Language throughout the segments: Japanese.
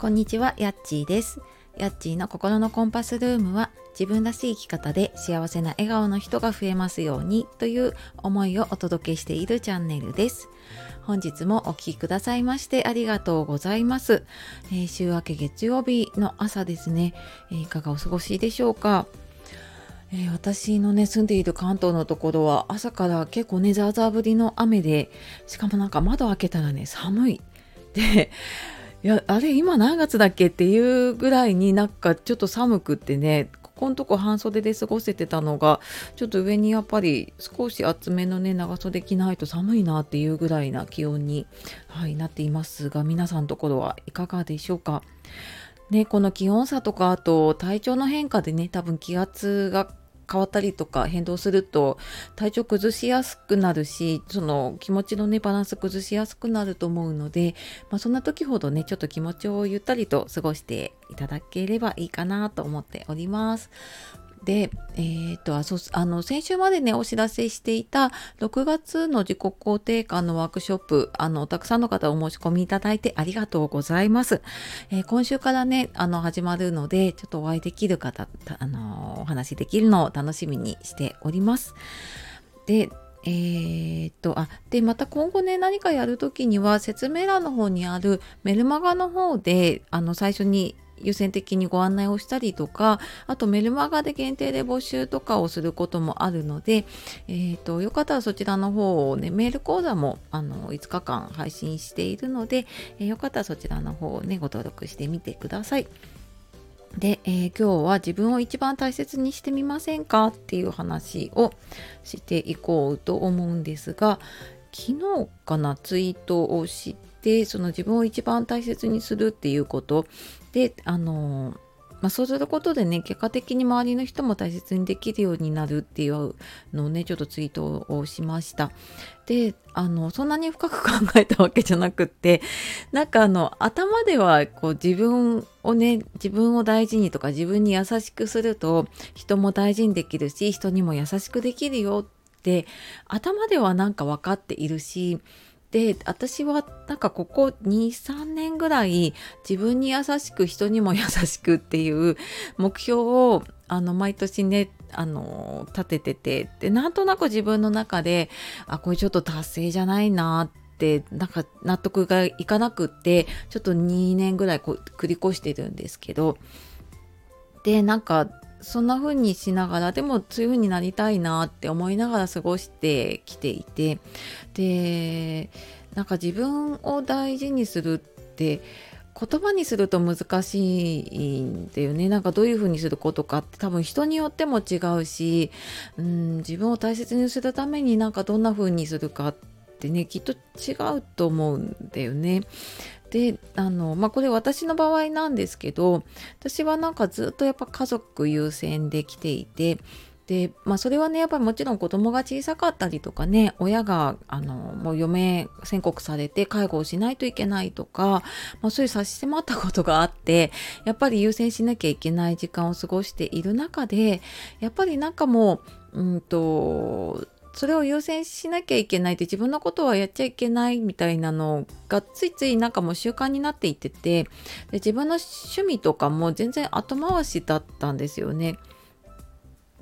こんにちは、やっちーです。やっちーの心のコンパスルームは自分らしい生き方で幸せな笑顔の人が増えますようにという思いをお届けしているチャンネルです。本日もお聴きくださいましてありがとうございます。えー週明け月曜日の朝ですね、えいかがお過ごしでしょうか？えー私のね住んでいる関東のところは朝から結構ねザーザー降りの雨でしかもなんか窓開けたらね寒いでいやあれ今何月だっけっていうぐらいになんかちょっと寒くってねここのとこ半袖で過ごせてたのがちょっと上にやっぱり少し厚めのね長袖着ないと寒いなっていうぐらいな気温に、はい、なっていますが皆さんのところはいかがでしょうか。ね、この気温差とかあと体調の変化でね多分気圧が変わったりとか変動すると体調崩しやすくなるしその気持ちのねバランス崩しやすくなると思うので、まあ、そんな時ほどねちょっと気持ちをゆったりと過ごしていただければいいかなと思っております。で、えー、とあそあの先週までねお知らせしていた6月の自己肯定感のワークショップあのたくさんの方お申し込みいただいてありがとうございます。えー今週からねあの始まるのでちょっとお会いできる方あのお話しできるのを楽しみにしております。でえーとあでまた今後ね何かやるときには説明欄の方にあるメルマガの方であの最初に優先的にご案内をしたりとかあとメルマガで限定で募集とかをすることもあるので、えー、とよかったらそちらの方をねメール講座もあの5日間配信しているので、えーよかったらそちらの方をねご登録してみてください。で、えー今日は自分を一番大切にしてみませんかっていう話をしていこうと思うんですが昨日かなツイートをしてその自分を一番大切にするっていうことであのまあ、そうすることでね結果的に周りの人も大切にできるようになるっていうのをねちょっとツイートをしました。であのそんなに深く考えたわけじゃなくって なんかあの頭ではこう自分をね自分を大事にとか自分に優しくすると人も大事にできるし人にも優しくできるよって頭ではなんか分かっているしで私はなんかここ23年ぐらい自分に優しく人にも優しくっていう目標をあの毎年ねあの立てててでなんとなく自分の中であこれちょっと達成じゃないなってなんか納得がいかなくってちょっと2年ぐらいこう繰り越してるんですけどでなんかそんな風にしながらでもそういう風になりたいなって思いながら過ごしてきていてでなんか自分を大事にするって言葉にすると難しいんだよねなんかどういう風にすることかって多分人によっても違うし、うん、自分を大切にするためになんかどんな風にするかってねきっと違うと思うんだよね。であのまあこれ私の場合なんですけど私はなんかずっとやっぱ家族優先で来ていてでまあそれはねやっぱりもちろん子供が小さかったりとかね親があのもう余命宣告されて介護をしないといけないとか、まあ、そういう差し迫ったことがあってやっぱり優先しなきゃいけない時間を過ごしている中でやっぱりなんかもううんとそれを優先しなきゃいけないって自分のことはやっちゃいけないみたいなのがついついなんかもう習慣になっていっててで自分の趣味とかも全然後回しだったんですよね。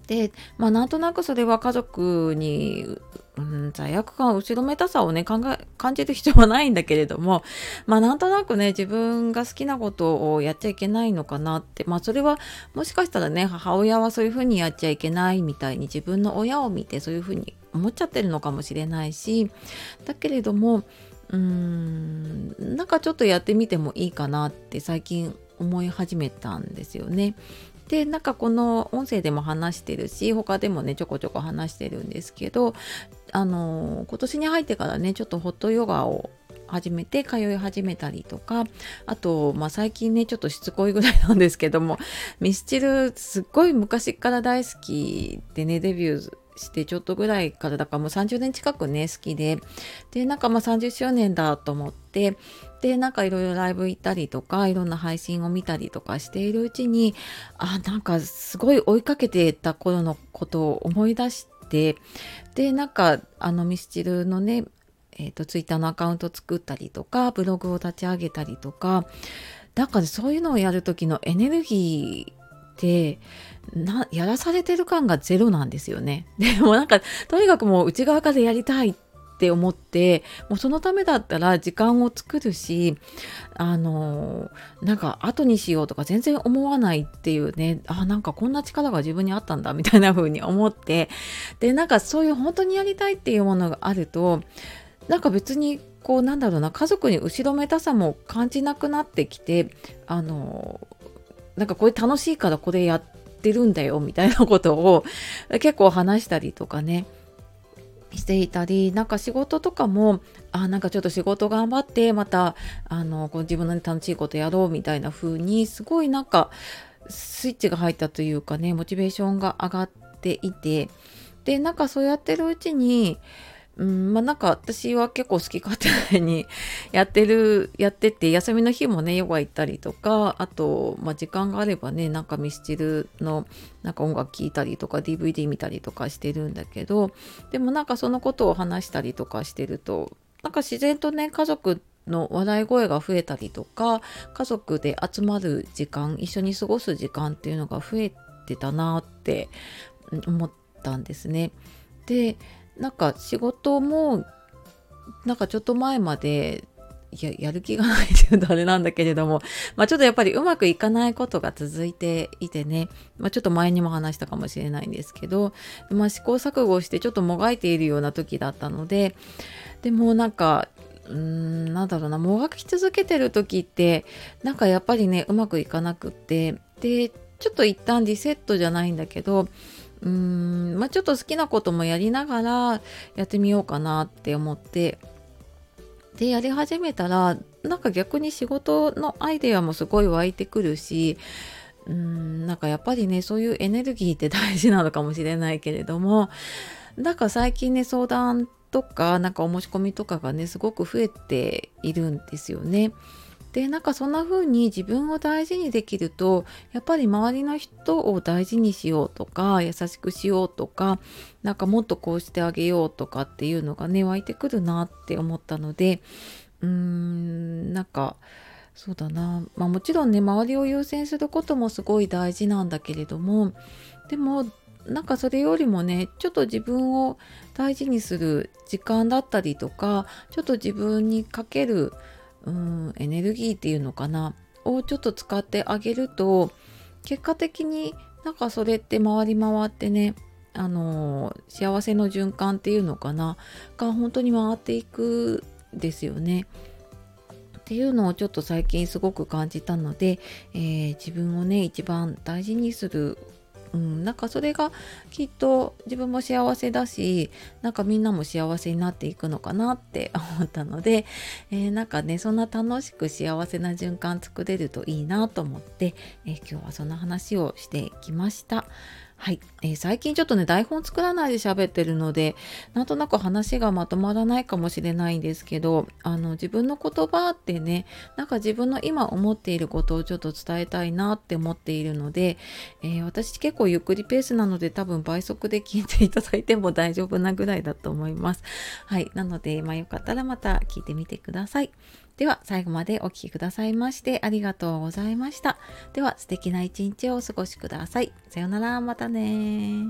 でまあなんとなくそれは家族に、うん、罪悪感後ろめたさをね考え感じる必要はないんだけれどもまあなんとなくね自分が好きなことをやっちゃいけないのかなってまあそれはもしかしたらね母親はそういうふうにやっちゃいけないみたいに自分の親を見てそういうふうに思っちゃってるのかもしれないしだけれどもうーんなんかちょっとやってみてもいいかなって最近思い始めたんですよね。でなんかこの音声でも話してるし他でもねちょこちょこ話してるんですけどあの今年に入ってからねちょっとホットヨガを始めて通い始めたりとかあと、まあ、最近ねちょっとしつこいぐらいなんですけどもミスチルすっごい昔から大好きでねデビューしてちょっとぐらいからだからもう30年近くね好きで。でなんかまあ30周年だと思ってでなんかいろいろライブ行ったりとかいろんな配信を見たりとかしているうちにあなんかすごい追いかけてた頃のことを思い出してでなんかあのミスチルのねえー、とツイッターのアカウント作ったりとかブログを立ち上げたりとかだからそういうのをやる時のエネルギーてなやらされてる感がゼロなんですよね。でもなんかとにかくもう内側からやりたいって思ってもうそのためだったら時間を作るしあのなんか後にしようとか全然思わないっていうねあなんかこんな力が自分にあったんだみたいな風に思ってでなんかそういう本当にやりたいっていうものがあるとなんか別にこうなんだろうな家族に後ろめたさも感じなくなってきてあのなんかこれ楽しいからこれやってるんだよみたいなことを 結構話したりとかねしていたりなんか仕事とかもあなんかちょっと仕事頑張ってまたあのこう自分の楽しいことやろうみたいな風にすごいなんかスイッチが入ったというかねモチベーションが上がっていてでなんかそうやってるうちにうんまあなんか私は結構好き勝手にやってる やってて休みの日もねヨガ行ったりとかあと、まあ、時間があればねなんかミスチルのなんか音楽聴いたりとか DVD 見たりとかしてるんだけどでもなんかそのことを話したりとかしてるとなんか自然とね家族の笑い声が増えたりとか家族で集まる時間一緒に過ごす時間っていうのが増えてたなって思ったんですね。でなんか仕事もなんかちょっと前までややる気がないっていうとあれなんだけれども、まあ、ちょっとやっぱりうまくいかないことが続いていてね、まあ、ちょっと前にも話したかもしれないんですけど、まあ、試行錯誤してちょっともがいているような時だったのででもなんかうーんなんだろうなもがき続けてる時ってなんかやっぱりねうまくいかなくってでちょっと一旦リセットじゃないんだけどうーんまあちょっと好きなこともやりながらやってみようかなって思ってでやり始めたらなんか逆に仕事のアイデアもすごい湧いてくるしうーんなんかやっぱりねそういうエネルギーって大事なのかもしれないけれどもなんか最近ね相談とかなんかお申し込みとかがねすごく増えているんですよね。でなんかそんな風に自分を大事にできるとやっぱり周りの人を大事にしようとか優しくしようとかなんかもっとこうしてあげようとかっていうのがね湧いてくるなって思ったのでうーんなんかそうだな。まあもちろんね周りを優先することもすごい大事なんだけれどもでもなんかそれよりもねちょっと自分を大事にする時間だったりとかちょっと自分にかけるうんエネルギーっていうのかな？をちょっと使ってあげると結果的になんかそれって回り回ってねあの幸せの循環っていうのかな？が本当に回っていくですよね。っていうのをちょっと最近すごく感じたので、えー、自分をね一番大事にするうん、なんかそれがきっと自分も幸せだしなんかみんなも幸せになっていくのかなって 思ったので、えー、なんかねそんな楽しく幸せな循環作れるといいなと思って、えー、今日はそんな話をしてきました。はい、えー、最近ちょっとね台本作らないで喋ってるのでなんとなく話がまとまらないかもしれないんですけどあの自分の言葉ってねなんか自分の今思っていることをちょっと伝えたいなって思っているので、えー、私結構ゆっくりペースなので多分倍速で聞いていただいても大丈夫なぐらいだと思います。はい、なのでまあよかったらまた聞いてみてください。では最後までお聴きくださいましてありがとうございました。では素敵な一日をお過ごしください。さようなら、またね